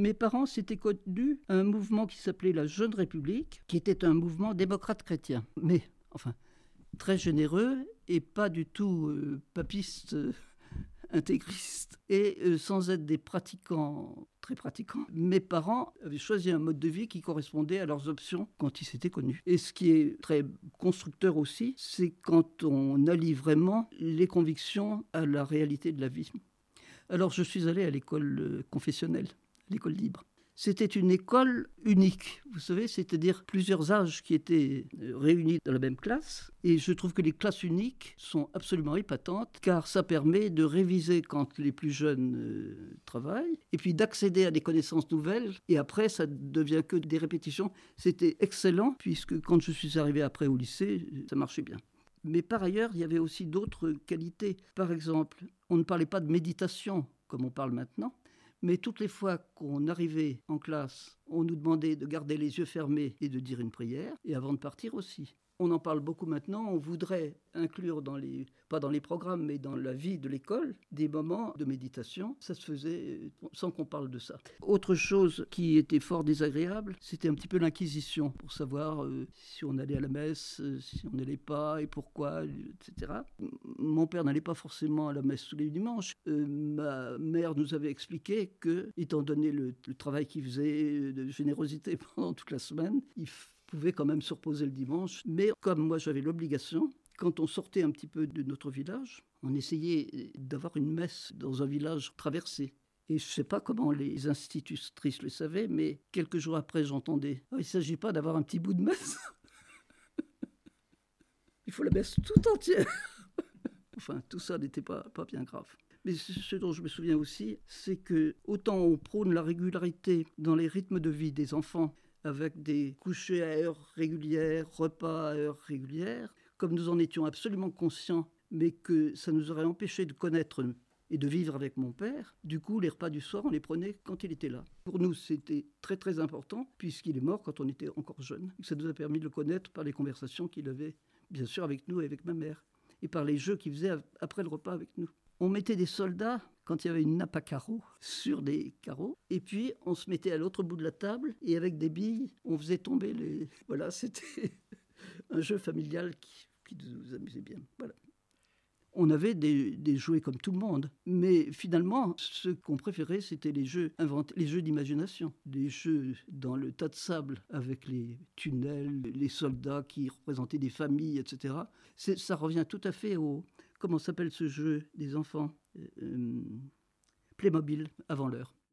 Mes parents s'étaient connus à un mouvement qui s'appelait la Jeune République, qui était un mouvement démocrate chrétien. Mais, enfin, très généreux et pas du tout euh, papiste. Euh, intégriste et euh, sans être des pratiquants très pratiquants. Mes parents avaient choisi un mode de vie qui correspondait à leurs options quand ils s'étaient connus. Et ce qui est très constructeur aussi, c'est quand on allie vraiment les convictions à la réalité de la vie. Alors je suis allé à l'école confessionnelle, l'école libre. C'était une école unique, vous savez, c'est-à-dire plusieurs âges qui étaient euh, réunis dans la même classe. Et je trouve que les classes uniques sont absolument épatantes, car ça permet de réviser quand les plus jeunes euh, travaillent, et puis d'accéder à des connaissances nouvelles. Et après, ça devient que des répétitions. C'était excellent, puisque quand je suis arrivé après au lycée, ça marchait bien. Mais par ailleurs, il y avait aussi d'autres qualités. Par exemple, on ne parlait pas de méditation comme on parle maintenant, mais toutes les fois qu'on arrivait en classe, on nous demandait de garder les yeux fermés et de dire une prière, et avant de partir aussi on en parle beaucoup maintenant, on voudrait inclure dans les, pas dans les programmes, mais dans la vie de l'école, des moments de méditation. Ça se faisait sans qu'on parle de ça. Autre chose qui était fort désagréable, c'était un petit peu l'inquisition, pour savoir euh, si on allait à la messe, euh, si on n'allait pas, et pourquoi, etc. Mon père n'allait pas forcément à la messe tous les dimanches. Euh, ma mère nous avait expliqué que, étant donné le, travail qu'il faisait de générosité pendant toute la semaine, pouvait quand même se reposer le dimanche. Mais comme moi j'avais l'obligation, quand on sortait un petit peu de notre village, on essayait d'avoir une messe dans un village traversé. Et je ne sais pas comment les institutrices le savaient, mais quelques jours après, j'entendais oh, Il ne s'agit pas d'avoir un petit bout de messe. Il faut la messe tout entière. enfin, tout ça n'était pas, pas bien grave. Mais ce dont je me souviens aussi, c'est que autant on prône la régularité dans les rythmes de vie des enfants, avec des couchers à heures régulières, repas à heures régulières, comme nous en étions absolument conscients, mais que ça nous aurait empêché de connaître et de vivre avec mon père. Du coup, les repas du soir, on les prenait quand il était là. Pour nous, c'était très très important, puisqu'il est mort quand on était encore jeune. Ça nous a permis de le connaître par les conversations qu'il avait, bien sûr, avec nous et avec ma mère, et par les jeux qu'il faisait après le repas avec nous. On mettait des soldats quand il y avait une nappe à carreaux sur des carreaux. Et puis, on se mettait à l'autre bout de la table et avec des billes, on faisait tomber les. Voilà, c'était un jeu familial qui, qui, nous amusait bien. Voilà. On avait des, des, jouets comme tout le monde, mais finalement, ce qu'on préférait, c'était les jeux inventés, les jeux d'imagination, les jeux dans le tas de sable avec les tunnels, les soldats qui représentaient des familles, etc. Ça revient tout à fait au, comment s'appelle ce jeu des enfants euh, Playmobil avant l'heure?